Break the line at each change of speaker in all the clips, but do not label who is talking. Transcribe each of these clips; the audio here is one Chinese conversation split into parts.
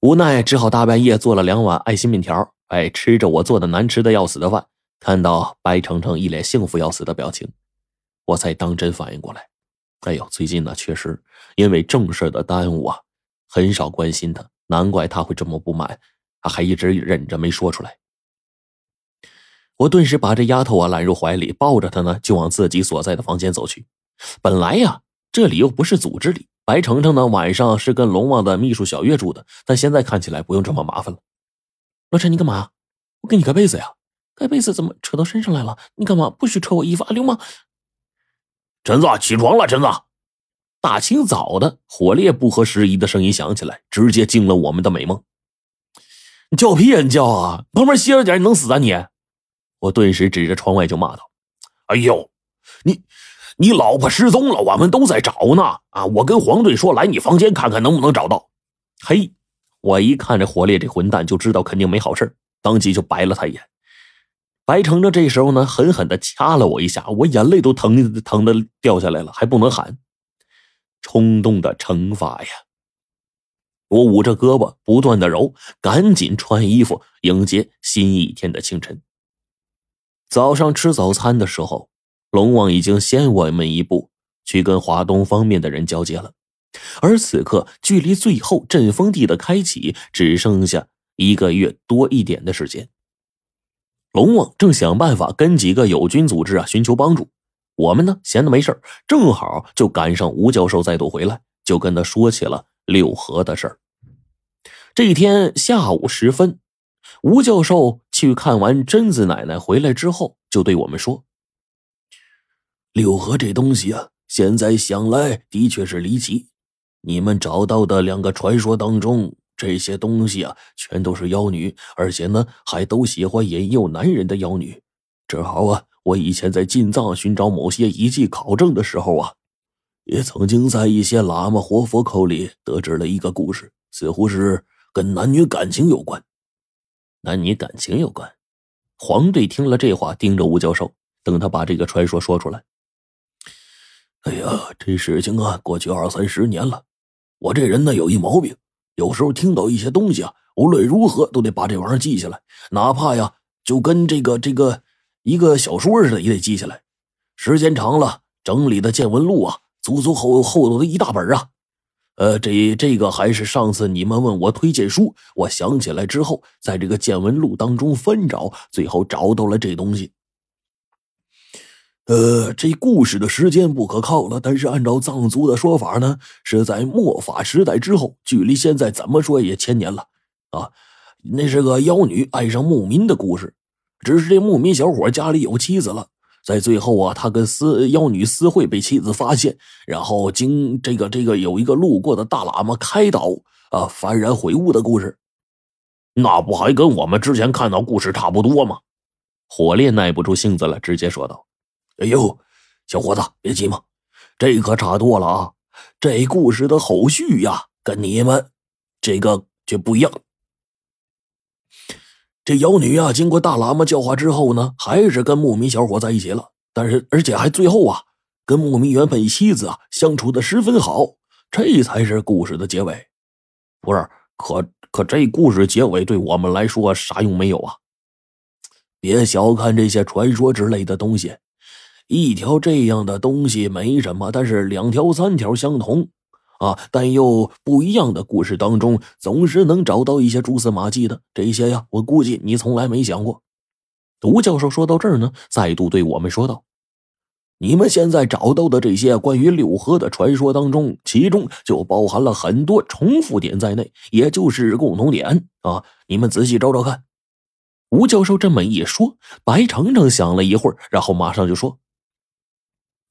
无奈只好大半夜做了两碗爱心面条，哎，吃着我做的难吃的要死的饭，看到白程程一脸幸福要死的表情，我才当真反应过来。哎呦，最近呢，确实因为正事的耽误啊，很少关心他，难怪他会这么不满，他还一直忍着没说出来。我顿时把这丫头啊揽入怀里，抱着她呢，就往自己所在的房间走去。本来呀，这里又不是组织里。白程程呢？晚上是跟龙王的秘书小月住的，但现在看起来不用这么麻烦了。老陈，你干嘛？我给你盖被子呀，盖被子怎么扯到身上来了？你干嘛？不许扯我衣服啊，流氓！
陈子，起床了，陈子！
大清早的，火烈不合时宜的声音响起来，直接惊了我们的美梦。你叫屁呀！你叫啊！旁边歇着点，你能死啊你！我顿时指着窗外就骂道：“
哎呦，你！”你老婆失踪了，我们都在找呢。啊，我跟黄队说，来你房间看看能不能找到。
嘿，我一看这火烈这混蛋，就知道肯定没好事当即就白了他一眼。白程程这时候呢，狠狠的掐了我一下，我眼泪都疼疼的掉下来了，还不能喊。冲动的惩罚呀！我捂着胳膊，不断的揉，赶紧穿衣服，迎接新一天的清晨。早上吃早餐的时候。龙王已经先我们一步去跟华东方面的人交接了，而此刻距离最后阵风地的开启只剩下一个月多一点的时间。龙王正想办法跟几个友军组织啊寻求帮助，我们呢闲的没事正好就赶上吴教授再度回来，就跟他说起了六合的事儿。这一天下午时分，吴教授去看完贞子奶奶回来之后，就对我们说。
六合这东西啊，现在想来的确是离奇。你们找到的两个传说当中，这些东西啊，全都是妖女，而且呢，还都喜欢引诱男人的妖女。正好啊，我以前在进藏寻找某些遗迹考证的时候啊，也曾经在一些喇嘛活佛口里得知了一个故事，似乎是跟男女感情有关。
男女感情有关？黄队听了这话，盯着吴教授，等他把这个传说说出来。
哎呀，这事情啊，过去二三十年了。我这人呢有一毛病，有时候听到一些东西啊，无论如何都得把这玩意儿记下来，哪怕呀就跟这个这个一个小说似的，也得记下来。时间长了，整理的见闻录啊，足足厚厚的一大本啊。呃，这这个还是上次你们问我推荐书，我想起来之后，在这个见闻录当中翻找，最后找到了这东西。呃，这故事的时间不可靠了，但是按照藏族的说法呢，是在末法时代之后，距离现在怎么说也千年了啊。那是个妖女爱上牧民的故事，只是这牧民小伙家里有妻子了，在最后啊，他跟私妖女私会被妻子发现，然后经这个这个有一个路过的大喇嘛开导啊，幡然悔悟的故事。
那不还跟我们之前看到故事差不多吗？
火烈耐不住性子了，直接说道。
哎呦，小伙子，别急嘛，这可差多了啊！这故事的后续呀，跟你们这个却不一样。这妖女啊，经过大喇嘛教化之后呢，还是跟牧民小伙在一起了，但是而且还最后啊，跟牧民原本妻子啊相处的十分好，这才是故事的结尾。
不是，可可这故事结尾对我们来说啥用没有啊？
别小看这些传说之类的东西。一条这样的东西没什么，但是两条、三条相同，啊，但又不一样的故事当中，总是能找到一些蛛丝马迹的。这些呀，我估计你从来没想过。
吴教授说到这儿呢，再度对我们说道：“
你们现在找到的这些关于六合的传说当中，其中就包含了很多重复点在内，也就是共同点啊。你们仔细找找看。”
吴教授这么一说，白程程想了一会儿，然后马上就说。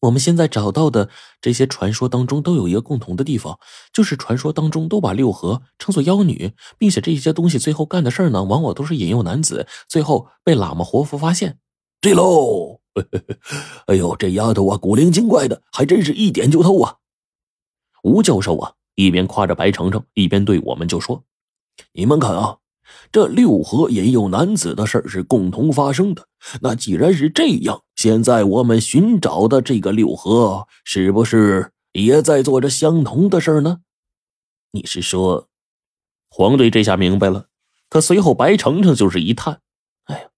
我们现在找到的这些传说当中，都有一个共同的地方，就是传说当中都把六合称作妖女，并且这些东西最后干的事儿呢，往往都是引诱男子，最后被喇嘛活佛发现。
对喽，哎呦，这丫头啊，古灵精怪的，还真是一点就透啊！
吴教授啊，一边夸着白程程，一边对我们就说：“
你们看啊。”这六合引诱男子的事儿是共同发生的。那既然是这样，现在我们寻找的这个六合，是不是也在做着相同的事呢？
你是说，黄队这下明白了，可随后白程程就是一叹：“哎呀，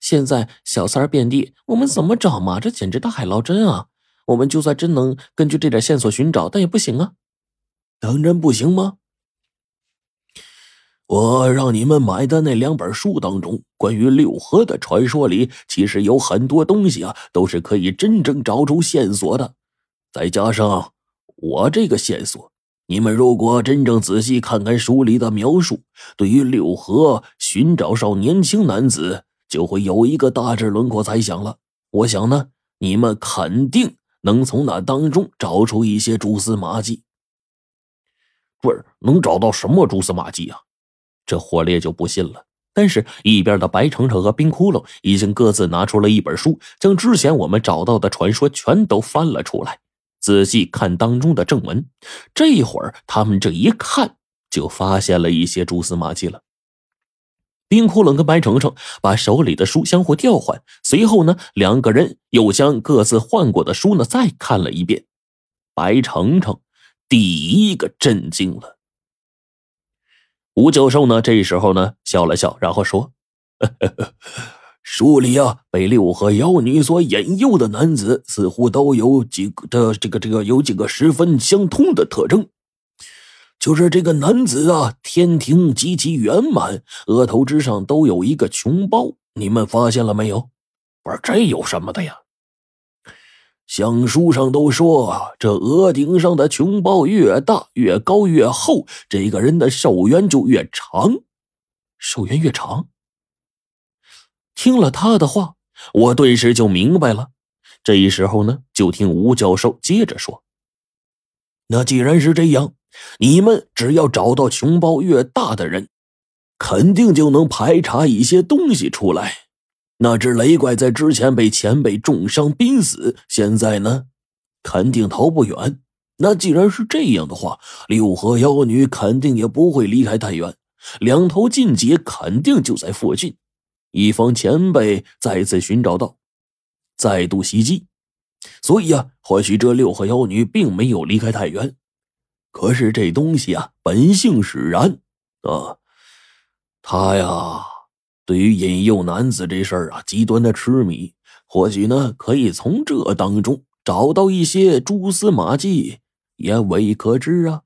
现在小三儿遍地，我们怎么找嘛？这简直大海捞针啊！我们就算真能根据这点线索寻找，但也不行啊。”
当真不行吗？我让你们买的那两本书当中，关于六合的传说里，其实有很多东西啊，都是可以真正找出线索的。再加上我这个线索，你们如果真正仔细看看书里的描述，对于六合寻找少年轻男子，就会有一个大致轮廓猜想了。我想呢，你们肯定能从那当中找出一些蛛丝马迹。
不是能找到什么蛛丝马迹啊？
这火烈就不信了，但是，一边的白程程和冰窟窿已经各自拿出了一本书，将之前我们找到的传说全都翻了出来，仔细看当中的正文。这会儿，他们这一看，就发现了一些蛛丝马迹了。冰窟窿跟白程程把手里的书相互调换，随后呢，两个人又将各自换过的书呢再看了一遍。白程程第一个震惊了。吴教授呢？这时候呢，笑了笑，然后说：“
书里啊，被六合妖女所引诱的男子，似乎都有几个的这个这个有几个十分相通的特征。就是这个男子啊，天庭极其圆满，额头之上都有一个穷包。你们发现了没有？
不是这有什么的呀？”
像书上都说，这额顶上的琼包越大、越高、越厚，这个人的寿元就越长。
寿元越长。听了他的话，我顿时就明白了。这时候呢，就听吴教授接着说：“
那既然是这样，你们只要找到穷包越大的人，肯定就能排查一些东西出来。”那只雷怪在之前被前辈重伤濒死，现在呢，肯定逃不远。那既然是这样的话，六合妖女肯定也不会离开太远，两头禁忌肯定就在附近。以防前辈再次寻找到，再度袭击，所以啊，或许这六合妖女并没有离开太远。可是这东西啊，本性使然啊，他呀。对于引诱男子这事儿啊，极端的痴迷，或许呢，可以从这当中找到一些蛛丝马迹，也未可知啊。